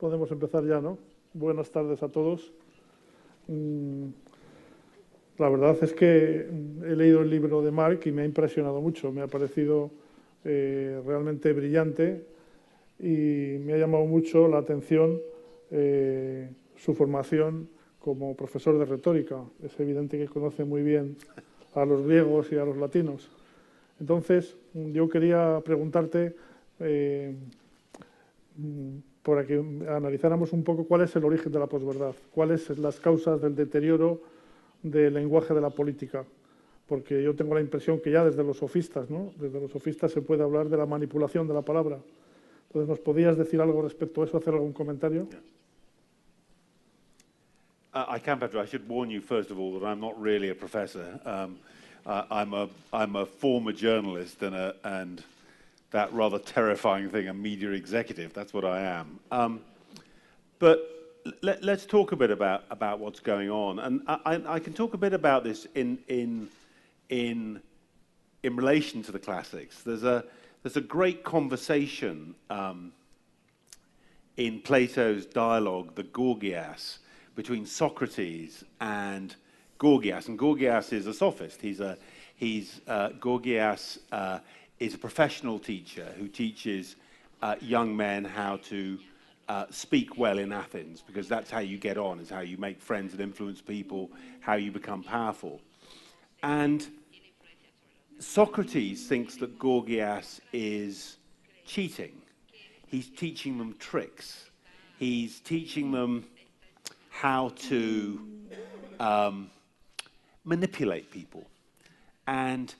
podemos empezar ya, ¿no? Buenas tardes a todos. Mm, la verdad es que he leído el libro de Mark y me ha impresionado mucho, me ha parecido eh, realmente brillante y me ha llamado mucho la atención eh, su formación como profesor de retórica. Es evidente que conoce muy bien a los griegos y a los latinos. Entonces, yo quería preguntarte, eh, para que analizáramos un poco cuál es el origen de la posverdad, cuáles son las causas del deterioro del lenguaje de la política. Porque yo tengo la impresión que ya desde los sofistas, ¿no? desde los sofistas se puede hablar de la manipulación de la palabra. Entonces, ¿nos podías decir algo respecto a eso, hacer algún comentario? Uh, I can, Pedro. I should warn you, first of all, that I'm not really a professor. Um, uh, I'm, a, I'm a former journalist and, a, and that rather terrifying thing, a media executive. That's what I am. Um, but let, us talk a bit about, about what's going on. And I, I, can talk a bit about this in, in, in, in relation to the classics. There's a, there's a great conversation um, in Plato's dialogue, the Gorgias, between Socrates and Gorgias. And Gorgias is a sophist. He's a, he's, uh, Gorgias uh, is a professional teacher who teaches uh, young men how to uh, speak well in Athens, because that's how you get on, is how you make friends and influence people, how you become powerful. And Socrates thinks that Gorgias is cheating. He's teaching them tricks. He's teaching them how to um, manipulate people. And,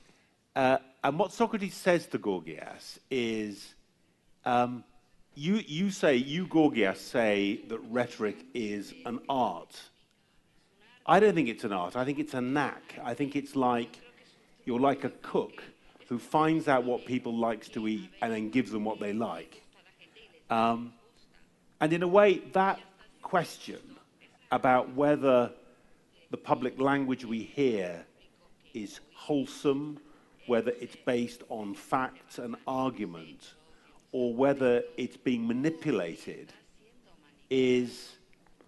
uh, and what Socrates says to Gorgias is um, you, you say, you Gorgias say that rhetoric is an art. I don't think it's an art. I think it's a knack. I think it's like you're like a cook who finds out what people likes to eat and then gives them what they like. Um, and in a way, that question about whether the public language we hear is wholesome, whether it's based on facts and argument, or whether it's being manipulated, is,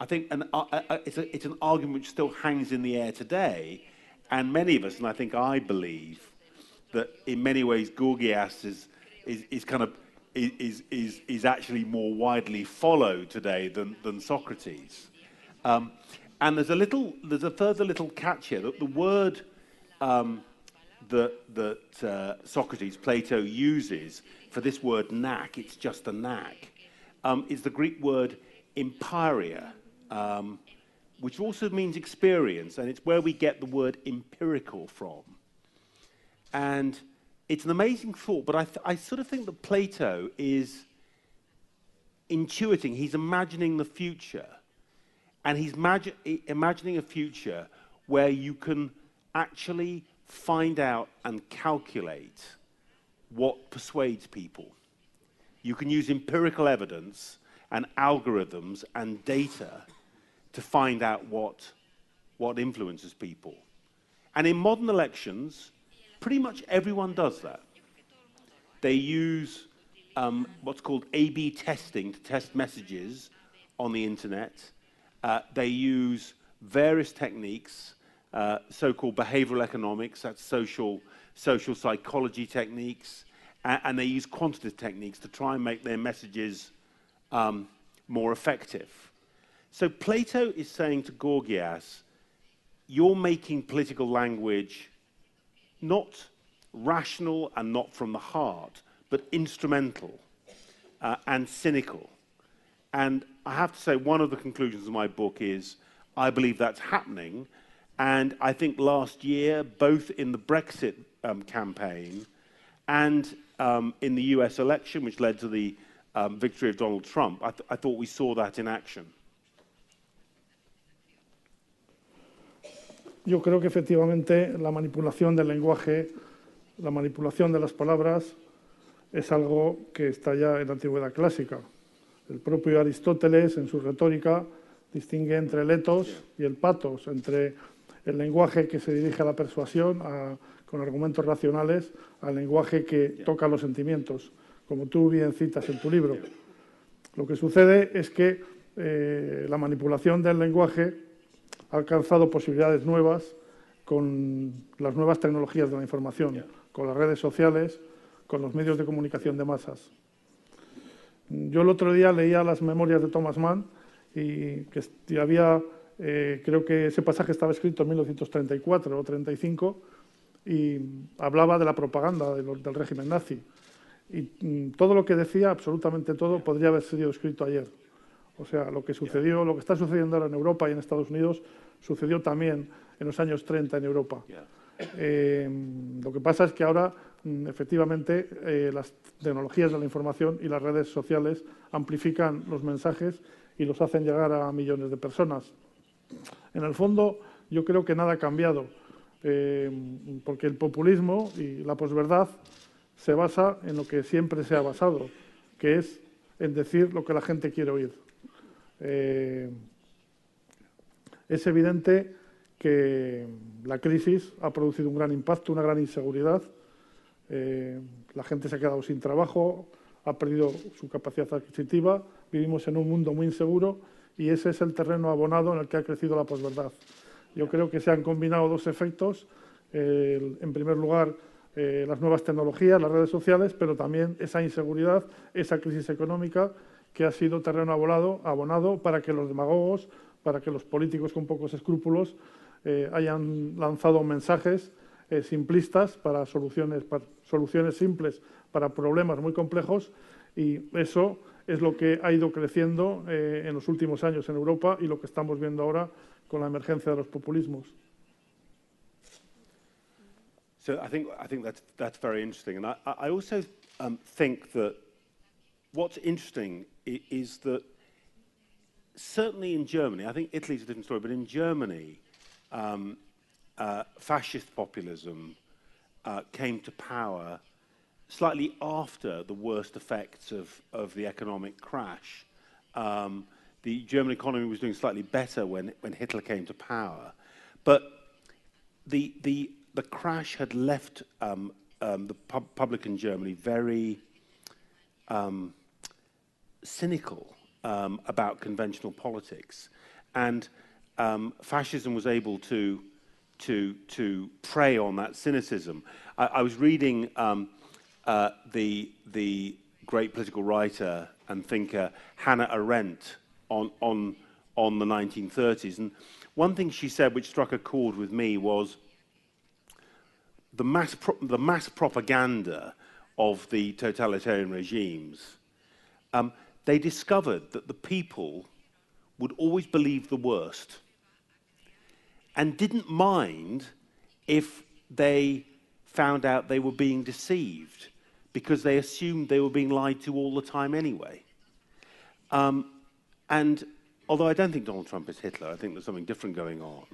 I think, an, uh, uh, it's, a, it's an argument which still hangs in the air today and many of us, and I think I believe, that in many ways Gorgias is, is, is kind of is, is, is actually more widely followed today than, than Socrates. Um, and there's a little, there's a further little catch here that the word um, that, that uh, Socrates, Plato uses for this word knack, it's just a knack, um, is the Greek word empiria, um, which also means experience, and it's where we get the word empirical from. And it's an amazing thought, but I, I sort of think that Plato is intuiting, he's imagining the future. And he's magi- imagining a future where you can actually find out and calculate what persuades people. You can use empirical evidence and algorithms and data to find out what, what influences people. And in modern elections, pretty much everyone does that. They use um, what's called A B testing to test messages on the internet. Uh, they use various techniques, uh, so called behavioral economics, that's social, social psychology techniques, and, and, they use quantitative techniques to try and make their messages um, more effective. So Plato is saying to Gorgias, you're making political language not rational and not from the heart, but instrumental uh, and cynical. And I have to say, one of the conclusions of my book is I believe that's happening. And I think last year, both in the Brexit um, campaign and um, in the US election, which led to the um, victory of Donald Trump, I, th- I thought we saw that in action. Yo creo que efectivamente la manipulación del lenguaje, la manipulación de las palabras, es algo que está ya en la antigüedad clásica. El propio Aristóteles, en su retórica, distingue entre el etos y el patos, entre el lenguaje que se dirige a la persuasión con argumentos racionales al lenguaje que toca los sentimientos, como tú bien citas en tu libro. Lo que sucede es que eh, la manipulación del lenguaje ha alcanzado posibilidades nuevas con las nuevas tecnologías de la información, con las redes sociales, con los medios de comunicación de masas. Yo el otro día leía las memorias de Thomas Mann y que había, eh, creo que ese pasaje estaba escrito en 1934 o 35 y hablaba de la propaganda del régimen nazi. Y mm, todo lo que decía, absolutamente todo, podría haber sido escrito ayer. O sea, lo que sucedió, lo que está sucediendo ahora en Europa y en Estados Unidos, sucedió también en los años 30 en Europa. Eh, lo que pasa es que ahora, mm, efectivamente, eh, las tecnologías de la información y las redes sociales amplifican los mensajes y los hacen llegar a millones de personas. En el fondo, yo creo que nada ha cambiado, eh, porque el populismo y la posverdad se basa en lo que siempre se ha basado, que es en decir lo que la gente quiere oír. Eh, es evidente que la crisis ha producido un gran impacto, una gran inseguridad. Eh, la gente se ha quedado sin trabajo, ha perdido su capacidad adquisitiva, vivimos en un mundo muy inseguro y ese es el terreno abonado en el que ha crecido la posverdad. Yo creo que se han combinado dos efectos. en primer lugar, eh, las nuevas tecnologías, las redes sociales, pero también esa inseguridad, esa crisis económica que ha sido terreno abonado, para que los demagogos, para que los políticos con pocos escrúpulos eh, hayan lanzado mensajes eh, simplistas para soluciones, soluciones simples para problemas muy complejos y eso es lo que ha ido creciendo en los últimos años en Europa y lo que estamos viendo ahora con la emergencia de los populismos. So I think, I think that's, that's very interesting. And I, I also um, think that what's interesting is that certainly in Germany, I think Italy's a different story, but in Germany, um, uh, fascist populism uh, came to power slightly after the worst effects of, of the economic crash. Um, the German economy was doing slightly better when, when Hitler came to power. But the, the the crash had left um, um, the pub public in Germany very um, cynical um, about conventional politics. And um, fascism was able to, to, to prey on that cynicism. I, I was reading uh, the, the great political writer and thinker Hannah Arendt on, on, on the 1930s. And one thing she said which struck a chord with me was the mass, the mass propaganda of the totalitarian regimes. Um, they discovered that the people would always believe the worst and didn't mind if they found out they were being deceived because they assumed they were being lied to all the time anyway. Um, and although I don't think Donald Trump is Hitler, I think there's something different going on.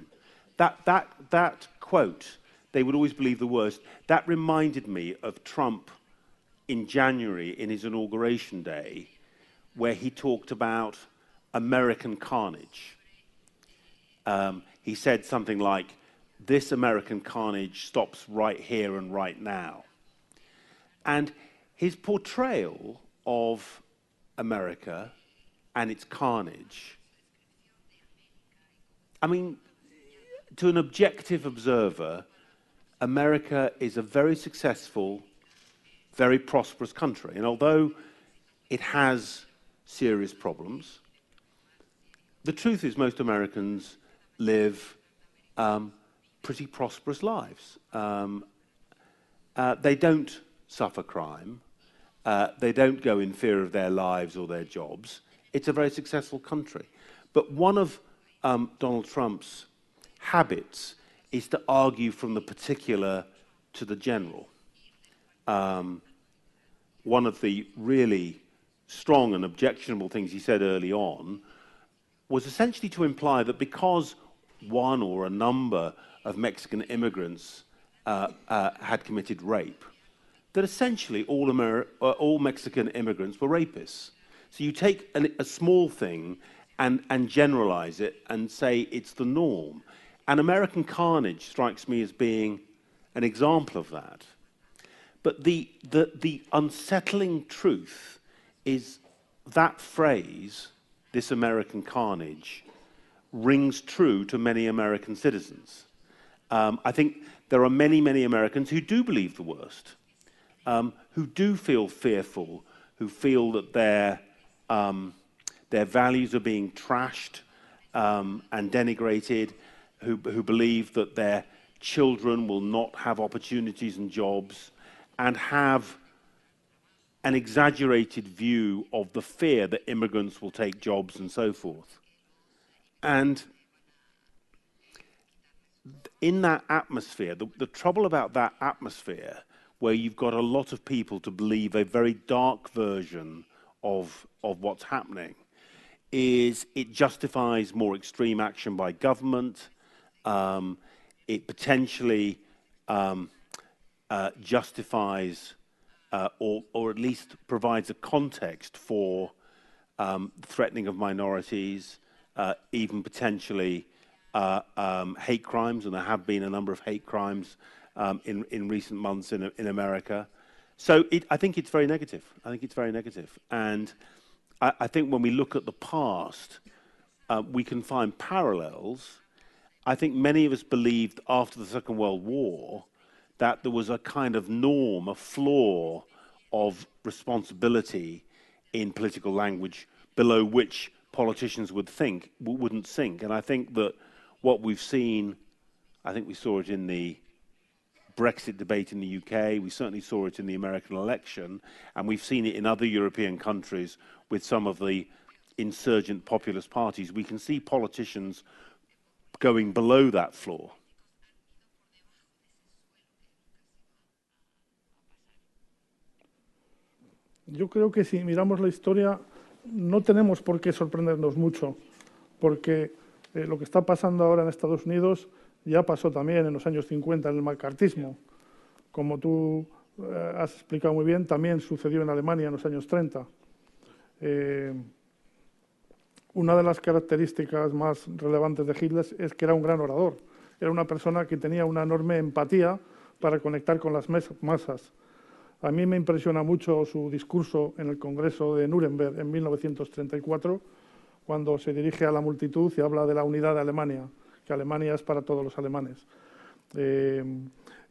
That, that, that quote they would always believe the worst. That reminded me of Trump in January in his inauguration day, where he talked about American carnage. Um, he said something like, This American carnage stops right here and right now. And his portrayal of America and its carnage, I mean, to an objective observer, America is a very successful, very prosperous country. And although it has serious problems, the truth is most Americans live um, pretty prosperous lives. Um, uh, they don't suffer crime. Uh, they don't go in fear of their lives or their jobs. It's a very successful country. But one of um, Donald Trump's habits is to argue from the particular to the general. Um, one of the really strong and objectionable things he said early on was essentially to imply that because one or a number of Mexican immigrants uh, uh, had committed rape, that essentially all, Ameri uh, all Mexican immigrants were rapists. So you take an, a small thing and, and generalize it and say it's the norm. And American Carnage strikes me as being an example of that. But the, the, the unsettling truth is that phrase, this American carnage, rings true to many American citizens. Um, I think there are many, many Americans who do believe the worst, um, who do feel fearful, who feel that their, um, their values are being trashed um, and denigrated, who, who believe that their children will not have opportunities and jobs, and have an exaggerated view of the fear that immigrants will take jobs and so forth. And in that atmosphere, the, the trouble about that atmosphere, where you've got a lot of people to believe a very dark version of, of what's happening, is it justifies more extreme action by government. Um, it potentially um, uh, justifies uh, or, or, at least provides a context for um, threatening of minorities, uh, even potentially uh, um, hate crimes, and there have been a number of hate crimes um, in, in recent months in, in America. So it, I think it's very negative. I think it's very negative. And I, I think when we look at the past, uh, we can find parallels. I think many of us believed after the Second World War that there was a kind of norm, a floor of responsibility in political language below which politicians would think wouldn't sink. And I think that what we've seen, I think we saw it in the Brexit debate in the UK, we certainly saw it in the American election, and we've seen it in other European countries with some of the insurgent populist parties. We can see politicians going below that floor. Yo creo que si miramos la historia no tenemos por qué sorprendernos mucho, porque eh, lo que está pasando ahora en Estados Unidos ya pasó también en los años 50 en el macartismo. Como tú eh, has explicado muy bien, también sucedió en Alemania en los años 30. Eh, una de las características más relevantes de Hitler es que era un gran orador. Era una persona que tenía una enorme empatía para conectar con las masas. A mí me impresiona mucho su discurso en el Congreso de Nuremberg en 1934, cuando se dirige a la multitud y habla de la unidad de Alemania, que Alemania es para todos los alemanes. Eh,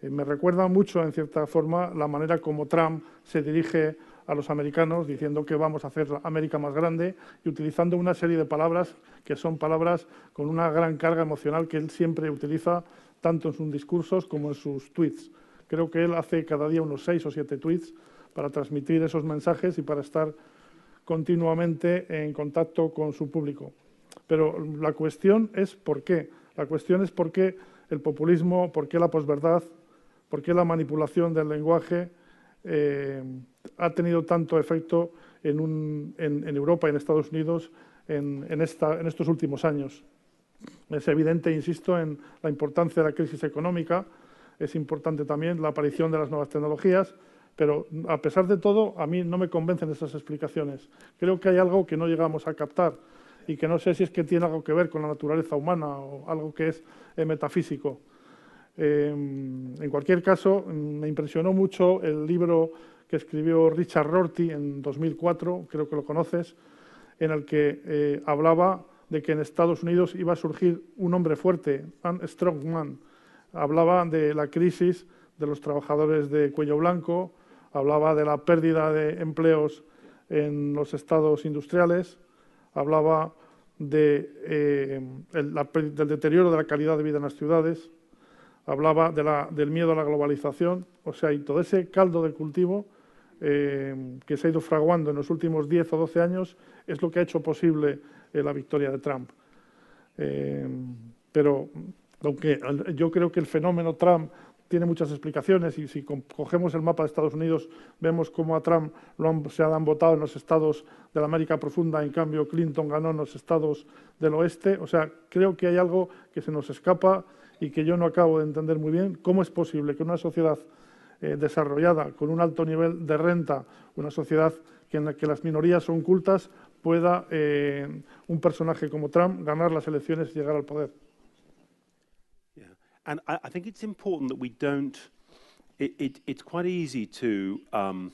me recuerda mucho, en cierta forma, la manera como Trump se dirige a los americanos diciendo que vamos a hacer América más grande y utilizando una serie de palabras que son palabras con una gran carga emocional que él siempre utiliza tanto en sus discursos como en sus tweets. Creo que él hace cada día unos seis o siete tweets para transmitir esos mensajes y para estar continuamente en contacto con su público. Pero la cuestión es por qué. La cuestión es por qué el populismo, por qué la posverdad, por qué la manipulación del lenguaje eh, ha tenido tanto efecto en, Europa y en Estados Unidos en, en estos últimos años. Es evidente, insisto, en la importancia de la crisis económica, es importante también la aparición de las nuevas tecnologías, pero a pesar de todo, a mí no me convencen esas explicaciones. Creo que hay algo que no llegamos a captar y que no sé si es que tiene algo que ver con la naturaleza humana o algo que es eh, metafísico. Em, en cualquier caso, me impresionó mucho el libro que escribió Richard Rorty en 2004, creo que lo conoces, en el que eh, hablaba de que en Estados Unidos iba a surgir un hombre fuerte, un strong man, hablaba de la crisis de los trabajadores de cuello blanco, hablaba de la pérdida de empleos en los estados industriales, hablaba eh, del deterioro de la calidad de vida en las ciudades, hablaba del miedo a la globalización, o sea, y todo ese caldo de cultivo eh, que se ha ido fraguando en los últimos 10 o 12 años es lo que ha hecho posible eh, la victoria de Trump. pero aunque yo creo que el fenómeno Trump tiene muchas explicaciones y si cogemos el mapa de Estados Unidos vemos cómo a Trump se han votado en los estados de la América profunda, en cambio Clinton ganó en los estados del oeste. O sea, creo que hay algo que se nos escapa y que yo no acabo de entender muy bien. ¿Cómo es posible que una sociedad eh, desarrollada con un alto nivel de renta, una sociedad en la que las minorías son cultas, pueda eh, un personaje como Trump ganar las elecciones y llegar al poder? And I, I think it's important that we don't, it, it, it's quite easy to um,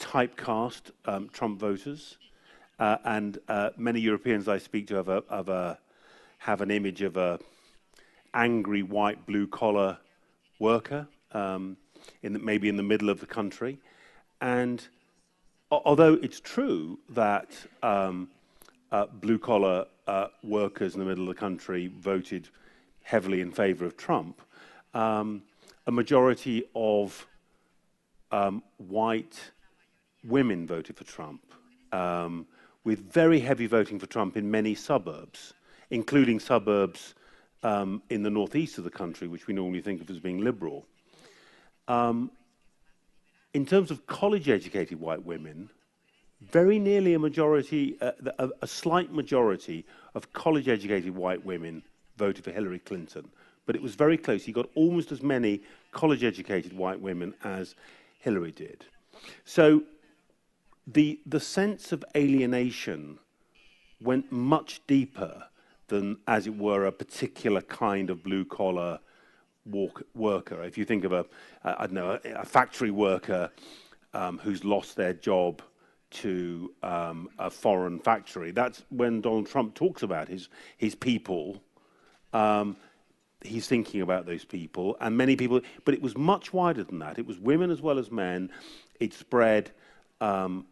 typecast um, Trump voters. Uh, and uh, many Europeans I speak to have, a, have, a, have an image of a angry white blue collar worker, um, in the, maybe in the middle of the country. And although it's true that um, uh, blue collar uh, workers in the middle of the country voted heavily in favor of Trump, um, a majority of um, white women voted for Trump, um, with very heavy voting for Trump in many suburbs, including suburbs um, in the northeast of the country, which we normally think of as being liberal. Um, in terms of college educated white women, very nearly a majority, uh, a, a, slight majority of college educated white women voted for Hillary Clinton. But it was very close. He got almost as many college educated white women as Hillary did. So the, the sense of alienation went much deeper than, as it were, a particular kind of blue collar worker. If you think of a, I don't know, a, factory worker um, who's lost their job to um, a foreign factory, that's when Donald Trump talks about his his people. Um, he's thinking about those people, and many people. But it was much wider than that. It was women as well as men. It spread um,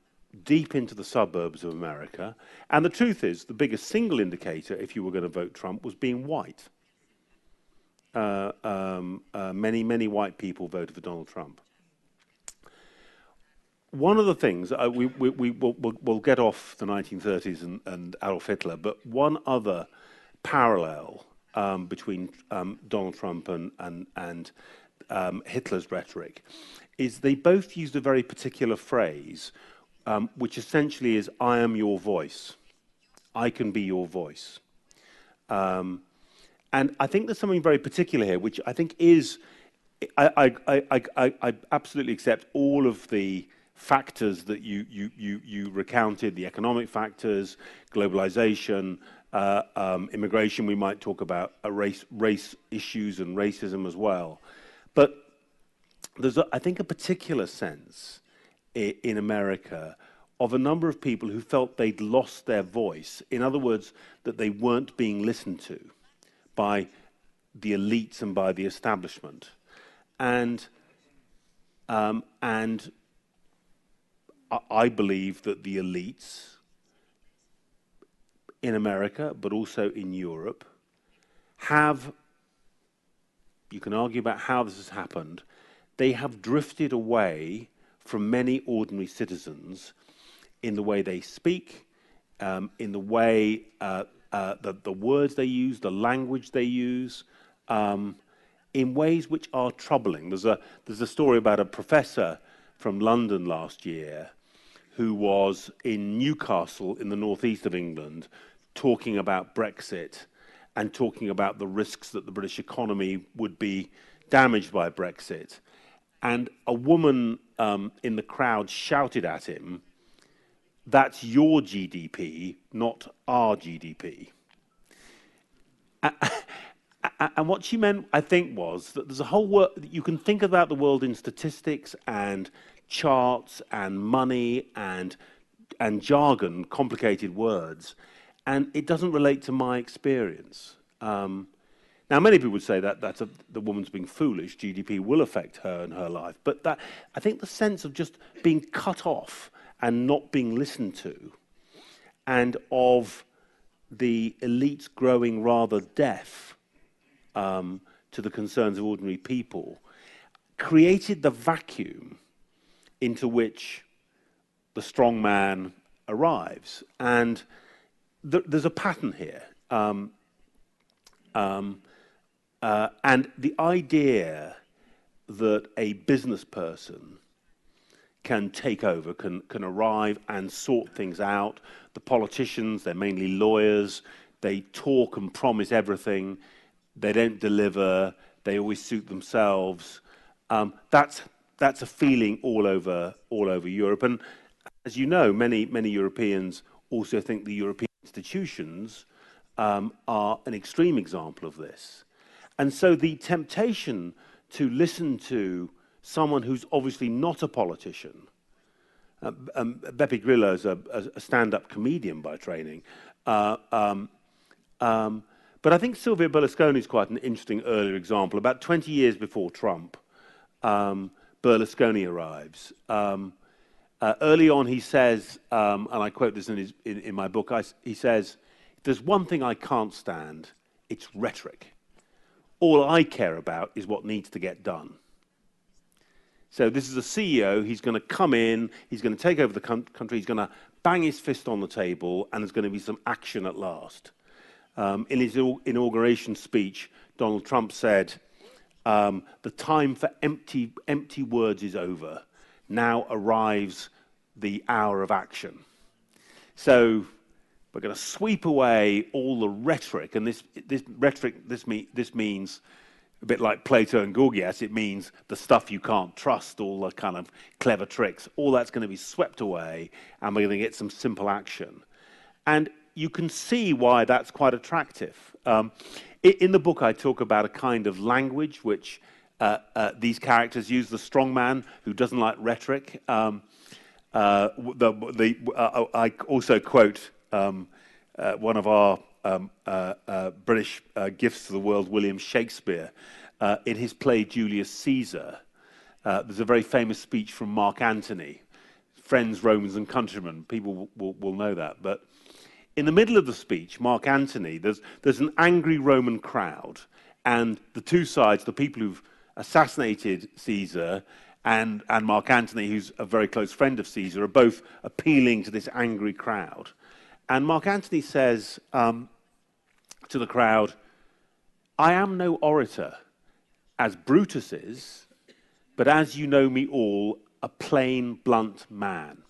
deep into the suburbs of America. And the truth is, the biggest single indicator, if you were going to vote Trump, was being white. Uh, um, uh, many, many white people voted for Donald Trump. One of the things, uh, we, we, we will we'll, we'll get off the 1930s and, and, Adolf Hitler, but one other parallel um, between um, Donald Trump and, and, and um, Hitler's rhetoric is they both used a very particular phrase um, which essentially is I am your voice. I can be your voice. Um, and I think there's something very particular here, which I think is, I, I, I, I, I absolutely accept all of the factors that you, you, you, you recounted, the economic factors, globalization, uh, um, immigration, we might talk about race, race issues and racism as well. But there's, a, I think, a particular sense in America of a number of people who felt they'd lost their voice. In other words, that they weren't being listened to by the elites and by the establishment. And, um, and I believe that the elites in America, but also in Europe, have, you can argue about how this has happened, they have drifted away from many ordinary citizens in the way they speak, um, in the way uh, uh, the, the words they use, the language they use, um, in ways which are troubling. There's a, there's a story about a professor from London last year who was in Newcastle in the northeast of England talking about Brexit and talking about the risks that the British economy would be damaged by Brexit. And a woman um, in the crowd shouted at him, That's your GDP, not our GDP. And what she meant, I think, was that there's a whole world, you can think about the world in statistics and charts and money and, and jargon, complicated words, and it doesn't relate to my experience. Um, now, many people would say that that's a, the woman's being foolish. GDP will affect her and her life. But that, I think the sense of just being cut off and not being listened to, and of the elites growing rather deaf um, to the concerns of ordinary people, created the vacuum into which the strong man arrives. And th- there's a pattern here. Um, um, uh, and the idea that a business person can take over, can, can arrive and sort things out. The politicians, they're mainly lawyers, they talk and promise everything, they don't deliver, they always suit themselves. Um, that's, that's a feeling all over, all over Europe. And as you know, many, many Europeans also think the European institutions um, are an extreme example of this. And so the temptation to listen to someone who's obviously not a politician Uh, um, Beppe Grillo is a, a stand-up comedian by training. Uh, um, um, but I think Silvio Berlusconi is quite an interesting earlier example. About 20 years before Trump, um, Berlusconi arrives. Um, uh, early on, he says, um, and I quote this in, his, in, in my book, I, he says, there's one thing I can't stand, it's rhetoric. All I care about is what needs to get done. So this is a CEO. He's going to come in. He's going to take over the country. He's going to bang his fist on the table, and there's going to be some action at last. Um, in his inauguration speech, Donald Trump said, um, "The time for empty, empty words is over. Now arrives the hour of action." So we're going to sweep away all the rhetoric, and this, this rhetoric this, me, this means a bit like Plato and Gorgias, it means the stuff you can't trust, all the kind of clever tricks, all that's going to be swept away, and we're going to get some simple action. And you can see why that's quite attractive. Um, in the book, I talk about a kind of language which uh, uh, these characters use. The strong man who doesn't like rhetoric. Um, uh, the, the, uh, I also quote um, uh, one of our um, British gifts to the world, William Shakespeare, in his play Julius Caesar. There's a very famous speech from Mark Antony, friends, Romans, and countrymen. People will, will, will know that. But in the middle of the speech, Mark Antony, there's, there's an angry Roman crowd, and the two sides, the people who've assassinated Caesar and, and Mark Antony, who's a very close friend of Caesar, are both appealing to this angry crowd. And Mark Antony says um, to the crowd, I am no orator, as Brutus is, but as you know me all, a plain, blunt man.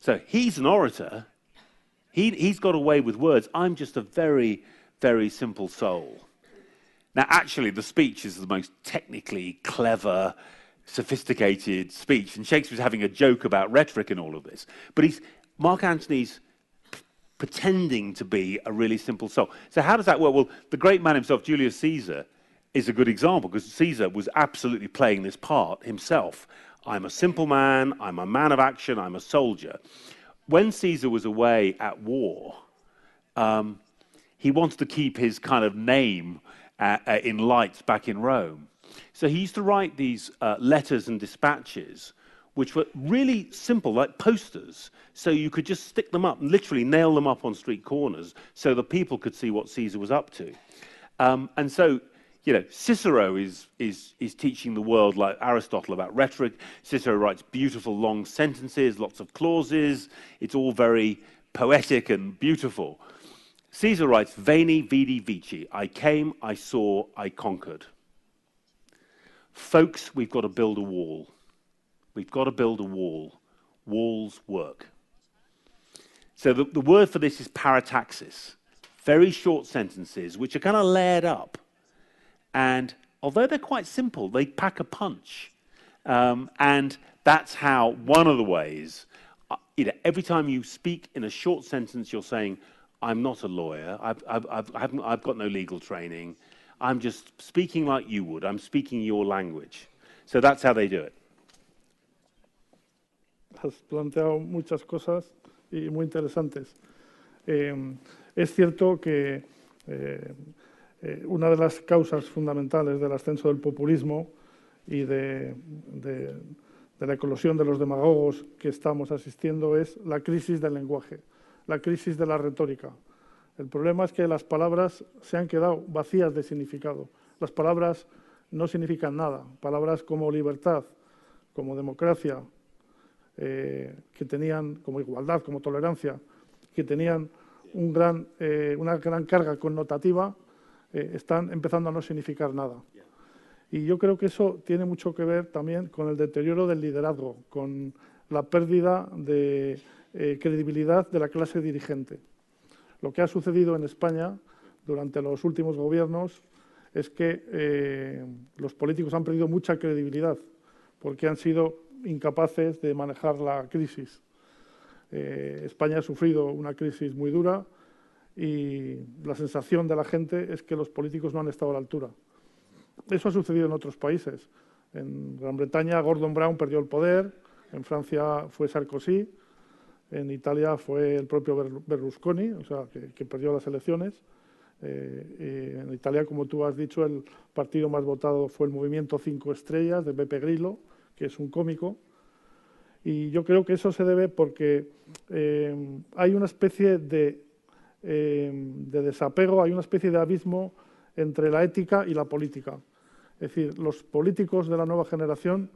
So he's an orator. He, he's got away with words. I'm just a very, very simple soul. Now, actually, the speech is the most technically clever, sophisticated speech. And Shakespeare's having a joke about rhetoric and all of this. But he's, Mark Antony's pretending to be a really simple soul. So how does that work? Well, the great man himself, Julius Caesar, is a good example because Caesar was absolutely playing this part himself. I'm a simple man, I'm a man of action, I'm a soldier. When Caesar was away at war, um, he wanted to keep his kind of name in lights back in Rome. So he used to write these uh, letters and dispatches which were really simple, like posters. So you could just stick them up and literally nail them up on street corners so the people could see what Caesar was up to. Um, and so, you know, Cicero is, is, is teaching the world, like Aristotle, about rhetoric. Cicero writes beautiful long sentences, lots of clauses. It's all very poetic and beautiful. Caesar writes, Veni, vidi, vici. I came, I saw, I conquered. Folks, we've got to build a wall. We've got to build a wall. Walls work. So the, the word for this is parataxis. Very short sentences, which are kind of layered up. And although they're quite simple, they pack a punch. Um, and that's how one of the ways, uh, you know, every time you speak in a short sentence, you're saying, I'm not a lawyer, I've, I've, I've, I've got no legal training, I'm just speaking like you would, I'm speaking your language. So that's how they do it. has planteado muchas cosas y muy interesantes. Eh, es cierto que eh, eh, una de las causas fundamentales del ascenso del populismo y de, la eclosión de los demagogos que estamos asistiendo es la crisis del lenguaje, la crisis de la retórica. El problema es que las palabras se han quedado vacías de significado. Las palabras no significan nada. Palabras como libertad, como democracia, eh, que tenían, como igualdad, como tolerancia, que tenían eh, una gran carga connotativa, eh, están empezando a no significar nada. Y yo creo que eso tiene mucho que ver también con el deterioro del liderazgo, con la pérdida de credibilidad de la clase dirigente. Lo que ha sucedido en España durante los últimos gobiernos es que los políticos han perdido mucha credibilidad porque han sido incapaces de manejar la crisis. Eh, España ha sufrido una crisis muy dura y la sensación de la gente es que los políticos no han estado a la altura. Eso ha sucedido en otros países. En Gran Bretaña, Gordon Brown perdió el poder, En Francia fue Sarkozy, en Italia fue el propio Berlusconi, o sea, que, perdió las elecciones. Eh, en Italia, como tú has dicho, el partido más votado fue el Movimiento Cinco Estrellas de Beppe Grillo, que es un cómico. Y yo creo que eso se debe porque eh, hay una especie eh, de desapego, hay una especie de abismo entre la ética y la política. Es decir, los políticos de la nueva generación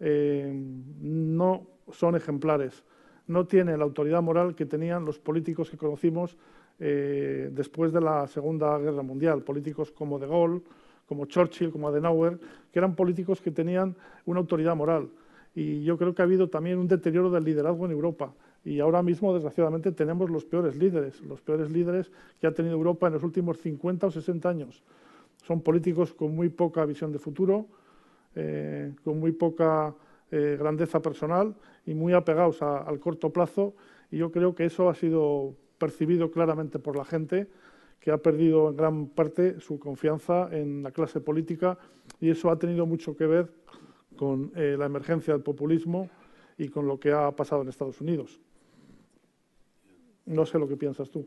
no son ejemplares no tiene la autoridad moral que tenían los políticos que conocimos eh, después de la Segunda Guerra Mundial, políticos como De Gaulle, como Churchill, como Adenauer, que eran políticos que tenían una autoridad moral. Y yo creo que ha habido también un deterioro del liderazgo en Europa. Y ahora mismo, desgraciadamente, tenemos los peores líderes, los peores líderes que ha tenido Europa en los últimos 50 o 60 años. Son políticos con muy poca visión de futuro, eh, con muy poca eh, grandeza personal y muy apegados al corto plazo. Y yo creo que eso ha sido percibido claramente por la gente, que ha perdido en gran parte su confianza en la clase política y eso ha tenido mucho que ver con eh, la emergencia del populismo y con lo que ha pasado en Estados Unidos. No sé lo que piensas tú.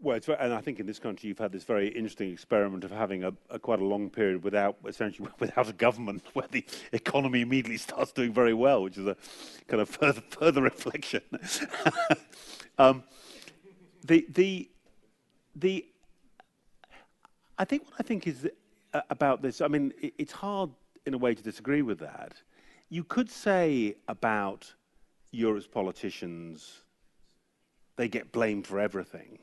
Well, and I think in this country you've had this very interesting experiment of having a, a, quite a long period without essentially without a government, where the economy immediately starts doing very well, which is a kind of further further reflection. um, the the the I think what I think is uh, about this. I mean, it, it's hard in a way to disagree with that. You could say about Europe's politicians, they get blamed for everything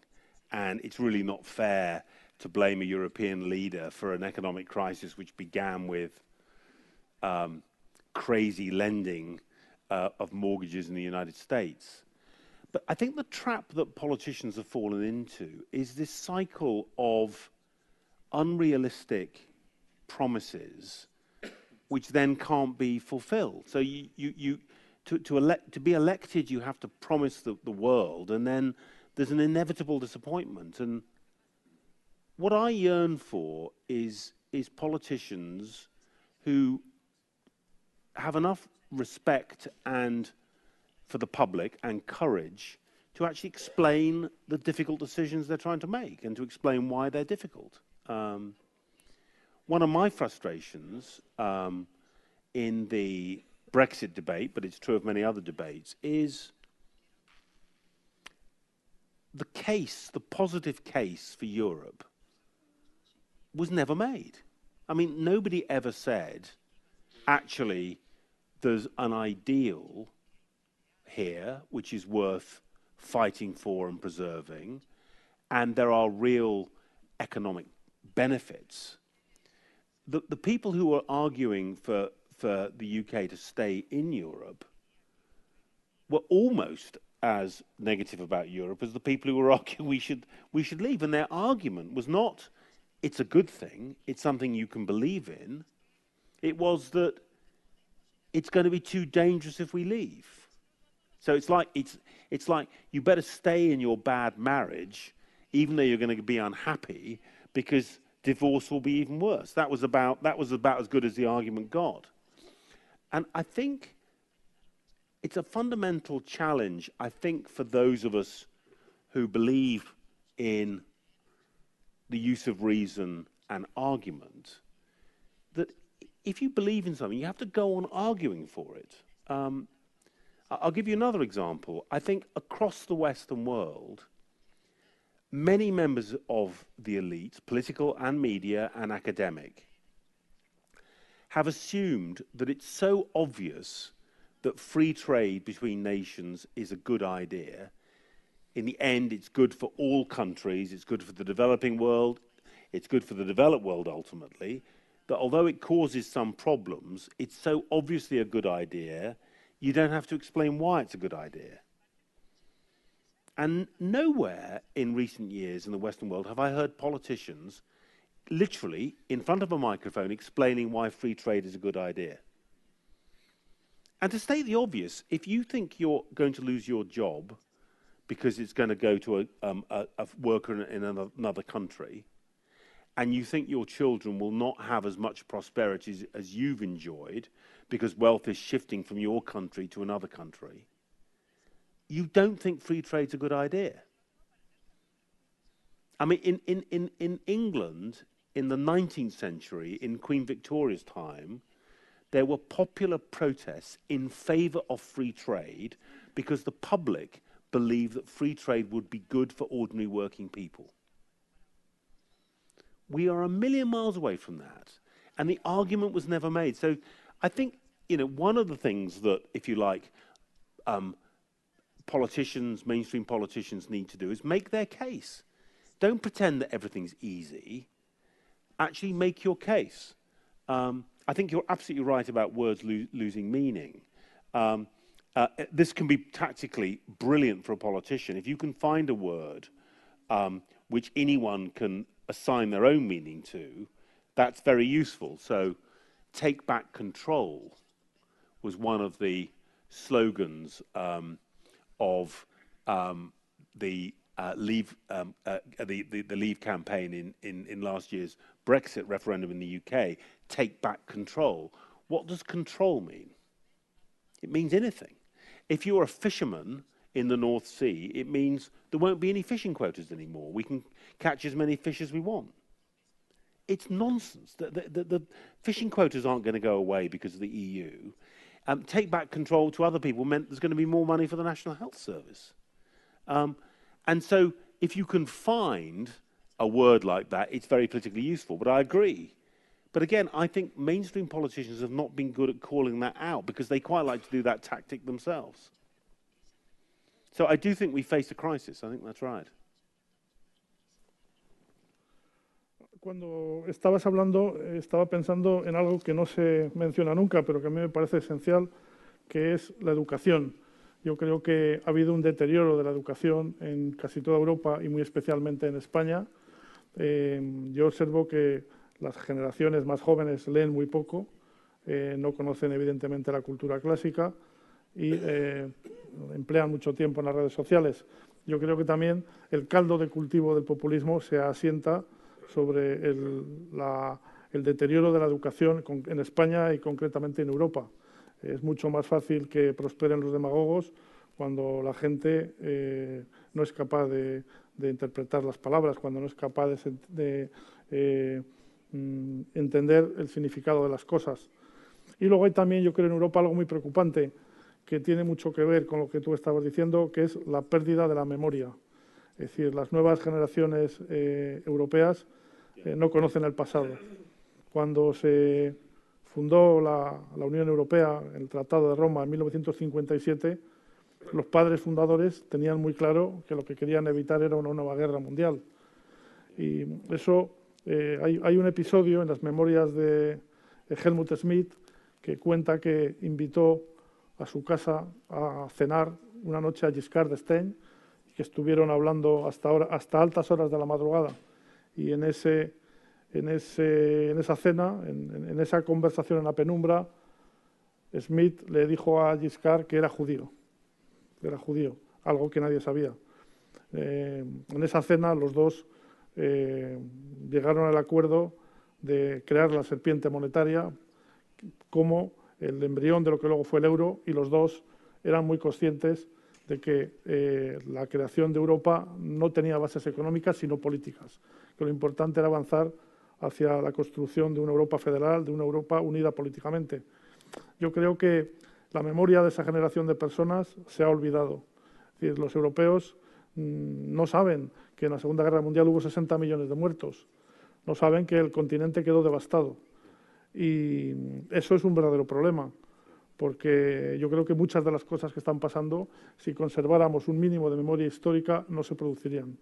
and it's really not fair to blame a European leader for an economic crisis which began with um, crazy lending uh, of mortgages in the United States. But I think the trap that politicians have fallen into is this cycle of unrealistic promises which then can't be fulfilled. So you, you, you to, to, elect, to be elected, you have to promise the, the world, and then there's an inevitable disappointment. And what I yearn for is, is politicians who have enough respect and for the public and courage to actually explain the difficult decisions they're trying to make and to explain why they're difficult. Um, one of my frustrations um, in the Brexit debate, but it's true of many other debates, is the case, the positive case for Europe, was never made. I mean, nobody ever said, actually, there's an ideal here which is worth fighting for and preserving, and there are real economic benefits. The, the people who are arguing for, for the UK to stay in Europe were almost as negative about Europe as the people who were arguing we should we should leave. And their argument was not it's a good thing, it's something you can believe in. It was that it's going to be too dangerous if we leave. So it's like it's it's like you better stay in your bad marriage, even though you're going to be unhappy, because divorce will be even worse. That was about that was about as good as the argument got. And I think it's a fundamental challenge, I think, for those of us who believe in the use of reason and argument, that if you believe in something, you have to go on arguing for it. Um, I'll give you another example. I think across the Western world, many members of the elite, political and media and academic, have assumed that it's so obvious that free trade between nations is a good idea. In the end, it's good for all countries, it's good for the developing world, it's good for the developed world ultimately. That although it causes some problems, it's so obviously a good idea, you don't have to explain why it's a good idea. And nowhere in recent years in the Western world have I heard politicians literally in front of a microphone explaining why free trade is a good idea. And to state the obvious, if you think you're going to lose your job because it's going to go to a, um, a, a worker in, another country, and you think your children will not have as much prosperity as, as you've enjoyed because wealth is shifting from your country to another country, you don't think free trade's a good idea. I mean, in, in, in, in England, in the 19th century, in Queen Victoria's time, there were popular protests in favour of free trade because the public believed that free trade would be good for ordinary working people. We are a million miles away from that, and the argument was never made. So I think, you know, one of the things that, if you like, um, politicians, mainstream politicians need to do is make their case. Don't pretend that everything's easy. Actually make your case. Um, I think you're absolutely right about words lo losing meaning. Um, uh, this can be tactically brilliant for a politician. If you can find a word um, which anyone can assign their own meaning to, that's very useful. So, take back control was one of the slogans um, of um, the uh, leave um, uh, the, the, the, leave campaign in, in, in last year's Brexit referendum in the UK, take back control. What does control mean? It means anything. If you're a fisherman in the North Sea, it means there won't be any fishing quotas anymore. We can catch as many fish as we want. It's nonsense. The, the, the, the fishing quotas aren't going to go away because of the EU. Um, take back control to other people meant there's going to be more money for the National Health Service. Um, and so if you can find a word like that, it's very politically useful. But I agree. But again, I think mainstream politicians have not been good at calling that out because they quite like to do that tactic themselves. So I do think we face a crisis. I think that's right. Cuando estabas hablando, estaba pensando en algo que no se menciona nunca, pero que a mí me parece esencial, que es la educación. Yo creo que ha habido un deterioro de la educación en casi toda Europa y muy especialmente en España. Eh, yo observo que las generaciones más jóvenes leen muy poco, eh, no conocen evidentemente la cultura clásica y eh, emplean mucho tiempo en las redes sociales. Yo creo que también el caldo de cultivo del populismo se asienta sobre el, el deterioro de la educación en España y concretamente en Europa. Es mucho más fácil que prosperen los demagogos cuando la gente eh, no es capaz de, interpretar las palabras, cuando no es capaz de, eh, mm, entender el significado de las cosas. Y luego hay también, yo creo, en Europa algo muy preocupante que tiene mucho que ver con lo que tú estabas diciendo, que es la pérdida de la memoria. Es decir, las nuevas generaciones eh, europeas no conocen el pasado. Cuando se fundó la, Unión Europea, el Tratado de Roma en 1957, los padres fundadores tenían muy claro que lo que querían evitar era una nueva guerra mundial. Y eso, eh, hay, un episodio en las memorias de, Helmut Schmidt que cuenta que invitó a su casa a cenar una noche a Giscard d'Estaing y que estuvieron hablando hasta, hasta altas horas de la madrugada. Y en ese en, ese, en esa cena, en, en, esa conversación en la penumbra, Smith le dijo a Giscard que era judío, que era judío, algo que nadie sabía. Eh, en esa cena los dos eh, llegaron al acuerdo de crear la serpiente monetaria como el embrión de lo que luego fue el euro y los dos eran muy conscientes de que eh, la creación de Europa no tenía bases económicas sino políticas, que lo importante era avanzar hacia la construcción de una Europa federal, de una Europa unida políticamente. Yo creo que la memoria de esa generación de personas se ha olvidado. los europeos mm, no saben que en la Segunda Guerra Mundial hubo 60 millones de muertos, no saben que el continente quedó devastado. Y eso es un verdadero problema, porque yo creo que muchas de las cosas que están pasando, si conserváramos un mínimo de memoria histórica, no se producirían.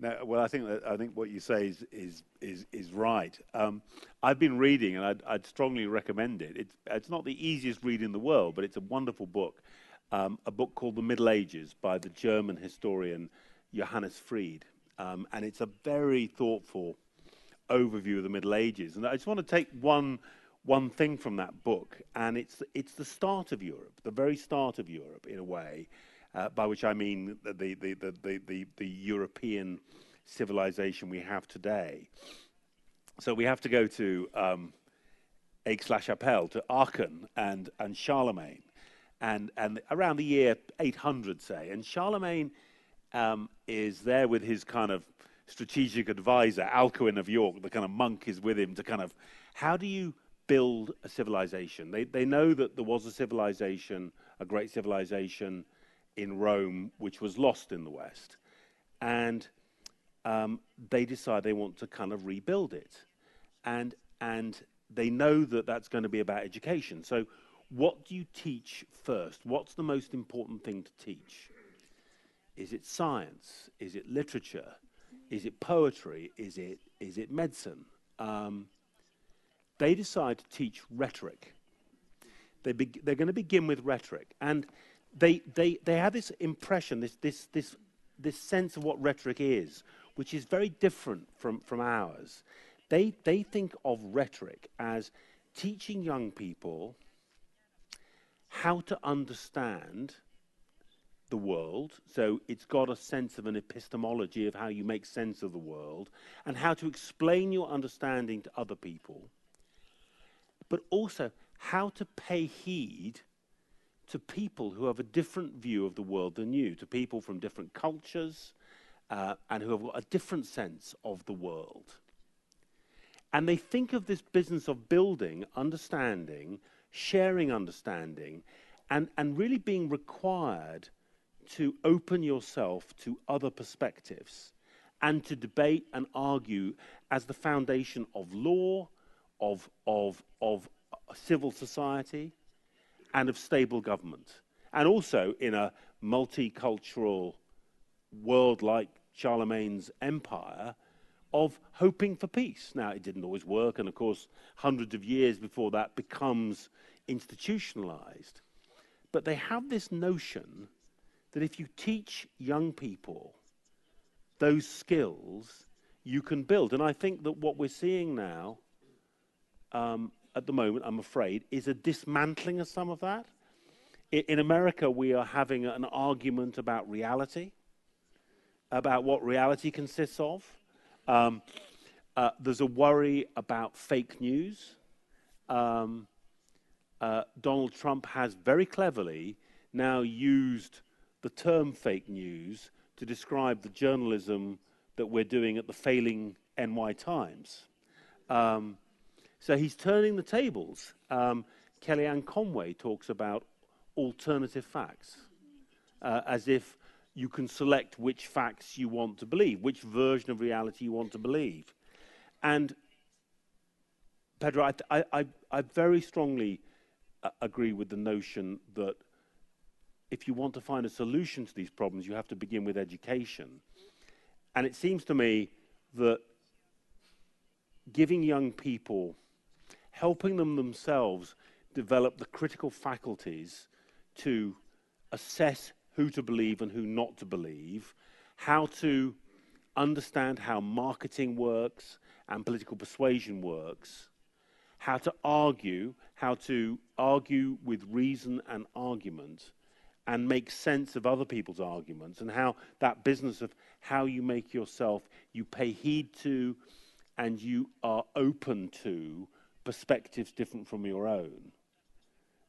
No, well, I think I think what you say is is is, is right. Um, I've been reading, and I'd, I'd, strongly recommend it. It's it's not the easiest read in the world, but it's a wonderful book. Um, a book called The Middle Ages by the German historian Johannes Fried, um, and it's a very thoughtful overview of the Middle Ages. And I just want to take one one thing from that book, and it's it's the start of Europe, the very start of Europe, in a way. uh, by which I mean the, the, the, the, the, the European civilization we have today. So we have to go to um, Aix-la-Chapelle, to Aachen and, and Charlemagne, and, and around the year 800, say. And Charlemagne um, is there with his kind of strategic advisor, Alcuin of York, the kind of monk is with him to kind of, how do you build a civilization? They, they know that there was a civilization, a great civilization in Rome, which was lost in the West. And um, they decide they want to kind of rebuild it. And, and they know that that's going to be about education. So, what do you teach first? What's the most important thing to teach? Is it science? Is it literature? Is it poetry? Is it, is it medicine? Um, they decide to teach rhetoric. They be, they're going to begin with rhetoric. And they, they, they have this impression, this, this, this, this sense of what rhetoric is, which is very different from, from ours. They, they think of rhetoric as teaching young people how to understand the world. So it's got a sense of an epistemology of how you make sense of the world and how to explain your understanding to other people. But also how to pay heed to people who have a different view of the world than you, to people from different cultures uh, and who have got a different sense of the world. And they think of this business of building, understanding, sharing understanding, and, and really being required to open yourself to other perspectives and to debate and argue as the foundation of law, of, of, of civil society, and of stable government. And also in a multicultural world like Charlemagne's empire, of hoping for peace. Now, it didn't always work, and of course, hundreds of years before that becomes institutionalized. But they have this notion that if you teach young people those skills, you can build. And I think that what we're seeing now, um, at the moment, I'm afraid, is a dismantling of some of that. In America, we are having an argument about reality, about what reality consists of. Um, uh, there's a worry about fake news. Um, uh, Donald Trump has very cleverly now used the term fake news to describe the journalism that we're doing at the failing NY Times. Um, so he's turning the tables. Um, Kellyanne Conway talks about alternative facts, uh, as if you can select which facts you want to believe, which version of reality you want to believe. And Pedro, I, I, I very strongly uh, agree with the notion that if you want to find a solution to these problems, you have to begin with education. And it seems to me that giving young people, helping them themselves develop the critical faculties to assess who to believe and who not to believe, how to understand how marketing works and political persuasion works, how to argue, how to argue with reason and argument, and make sense of other people's arguments, and how that business of how you make yourself, you pay heed to, and you are open to perspectives different from your own.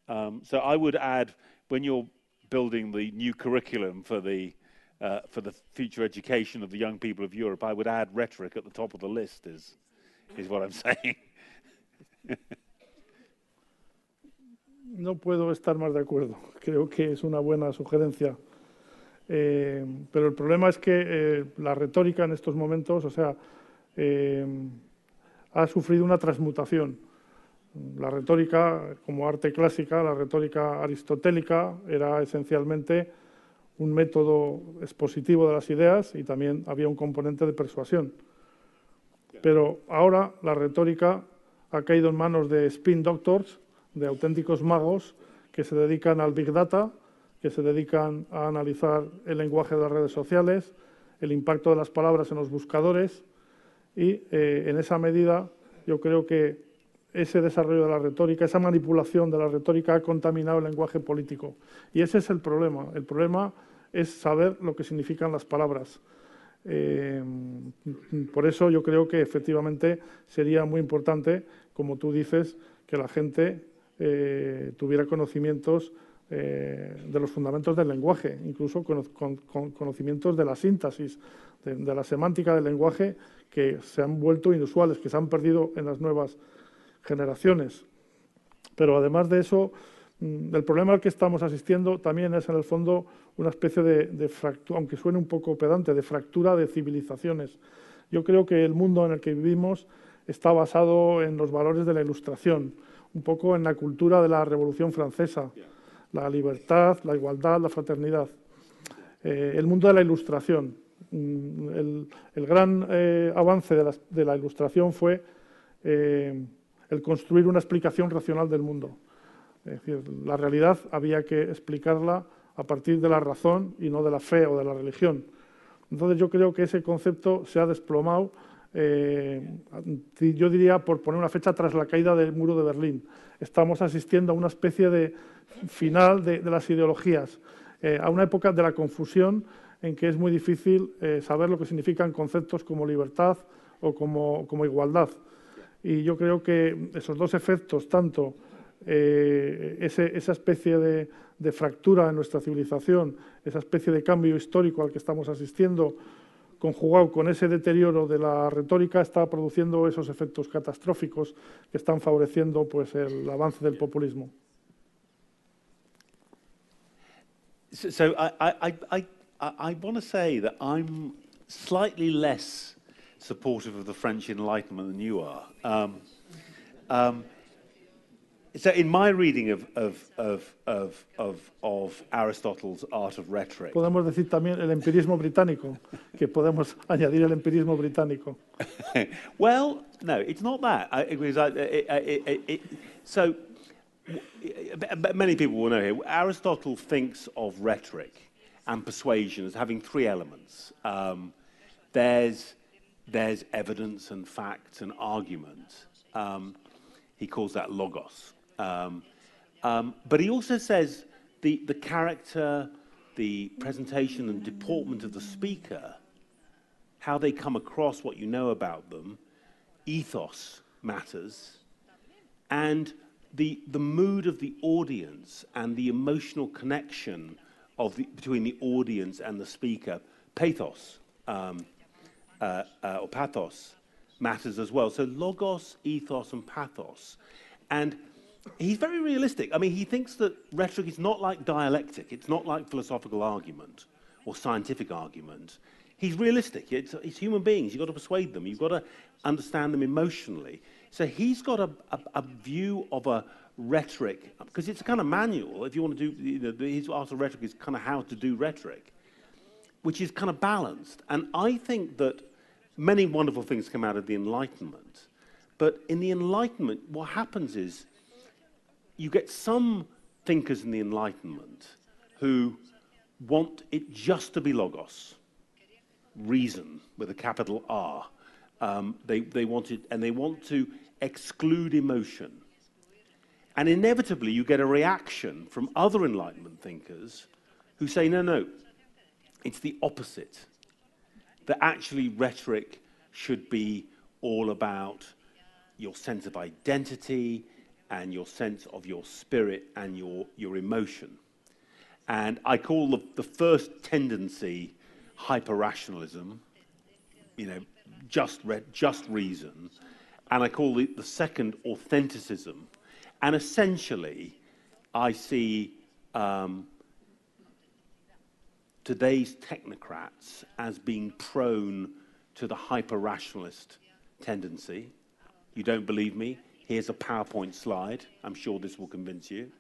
Um, so I would add, when you're building the new curriculum for the uh, for the future education of the young people of Europe, I would add rhetoric at the top of the list. Is is what I'm saying. no puedo estar más de acuerdo. Creo que es una buena sugerencia. Eh, pero el problema es que eh, la retórica en estos momentos, o sea, eh, ha sufrido una transmutación. La retórica, como arte clásica, la retórica aristotélica, era esencialmente un método expositivo de las ideas y también había un componente de persuasión. Pero ahora la retórica ha caído en manos de spin doctors, de auténticos magos que se dedican al big data, que se dedican a analizar el lenguaje de las redes sociales, el impacto de las palabras en los buscadores y eh, en esa medida yo creo que ese desarrollo de la retórica, esa manipulación de la retórica ha contaminado el lenguaje político. Y ese es el problema. El problema es saber lo que significan las palabras. Eh, por eso yo creo que efectivamente sería muy importante, como tú dices, que la gente eh, tuviera conocimientos eh, de los fundamentos del lenguaje, incluso con, conocimientos de la síntesis, de, la semántica del lenguaje, que se han vuelto inusuales, que se han perdido en las nuevas generaciones. Pero además de eso, mm, el problema al que estamos asistiendo también es en el fondo una especie de, fractura, aunque suene un poco pedante, de fractura de civilizaciones. Yo creo que el mundo en el que vivimos está basado en los valores de la Ilustración, un poco en la cultura de la Revolución Francesa, la libertad, la igualdad, la fraternidad. Eh, el mundo de la Ilustración. Mm, el, gran eh, avance de la, Ilustración fue eh, el construir una explicación racional del mundo. Es decir, la realidad había que explicarla a partir de la razón y no de la fe o de la religión. Entonces yo creo que ese concepto se ha desplomado, eh, yo diría por poner una fecha tras la caída del muro de Berlín. Estamos asistiendo a una especie de final de, las ideologías, eh, a una época de la confusión en que es muy difícil eh, saber lo que significan conceptos como libertad o como igualdad. Y yo creo que esos dos efectos, tanto eh, esa especie de, fractura en nuestra civilización, esa especie de cambio histórico al que estamos asistiendo, conjugado con ese deterioro de la retórica, está produciendo esos efectos catastróficos que están favoreciendo pues, el avance del populismo. So, I want to say that I'm slightly less supportive of the French Enlightenment than you are. Um, um, so in my reading of, of, of, of, of, of Aristotle's Art of Rhetoric. Podemos decir también el empirismo británico, que podemos añadir el empirismo británico. well, no, it's not that. I, it, it, it, so many people will know here, Aristotle thinks of rhetoric and persuasion as having three elements. Um, there's there's evidence and facts and argument. Um, he calls that logos. Um, um, but he also says the, the character, the presentation and deportment of the speaker, how they come across, what you know about them, ethos matters, and the, the mood of the audience and the emotional connection of the, between the audience and the speaker, pathos. Um, uh, uh, or pathos matters as well. So logos, ethos, and pathos. And he's very realistic. I mean, he thinks that rhetoric is not like dialectic, it's not like philosophical argument or scientific argument. He's realistic. It's, it's human beings. You've got to persuade them. You've got to understand them emotionally. So he's got a, a, a view of a rhetoric, because it's a kind of manual. If you want to do, you know, his art of rhetoric is kind of how to do rhetoric, which is kind of balanced. And I think that many wonderful things come out of the Enlightenment. But in the Enlightenment, what happens is you get some thinkers in the Enlightenment who want it just to be logos, reason with a capital R. Um, they, they want it, and they want to exclude emotion. And inevitably, you get a reaction from other Enlightenment thinkers who say, no, no, it's the opposite that actually rhetoric should be all about your sense of identity and your sense of your spirit and your, your emotion. And I call the, the first tendency hyper rationalism, you know, just, re- just reason. And I call the, the second authenticism. And essentially, I see um, today's technocrats as being prone to the hyper rationalist tendency. You don't believe me? Here's a PowerPoint slide. I'm sure this will convince you.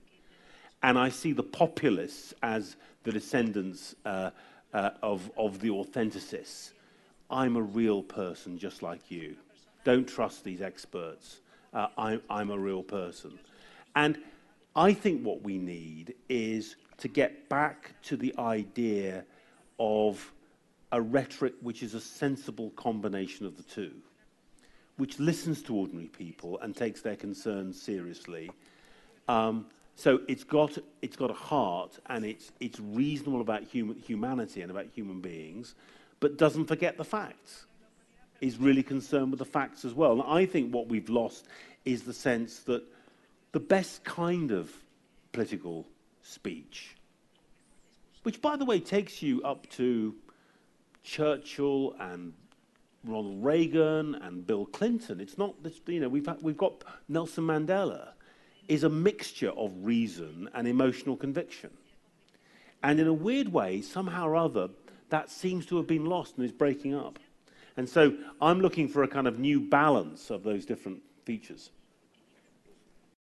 And I see the populists as the descendants uh, uh, of, of the authenticists. I'm a real person just like you. Don't trust these experts. Uh, I'm, I'm a real person. And I think what we need is to get back to the idea of a rhetoric which is a sensible combination of the two. which listens to ordinary people and takes their concerns seriously. Um, so it's got, it's got a heart and it's, it's reasonable about human, humanity and about human beings, but doesn't forget the facts. Is really concerned with the facts as well. And I think what we've lost is the sense that the best kind of political speech, which, by the way, takes you up to Churchill and Ronald Reagan and Bill Clinton. It's not this, you know, we've, we've got Nelson Mandela, is a mixture of reason and emotional conviction. And in a weird way, somehow or other, that seems to have been lost and is breaking up. And so I'm looking for a kind of new balance of those different features.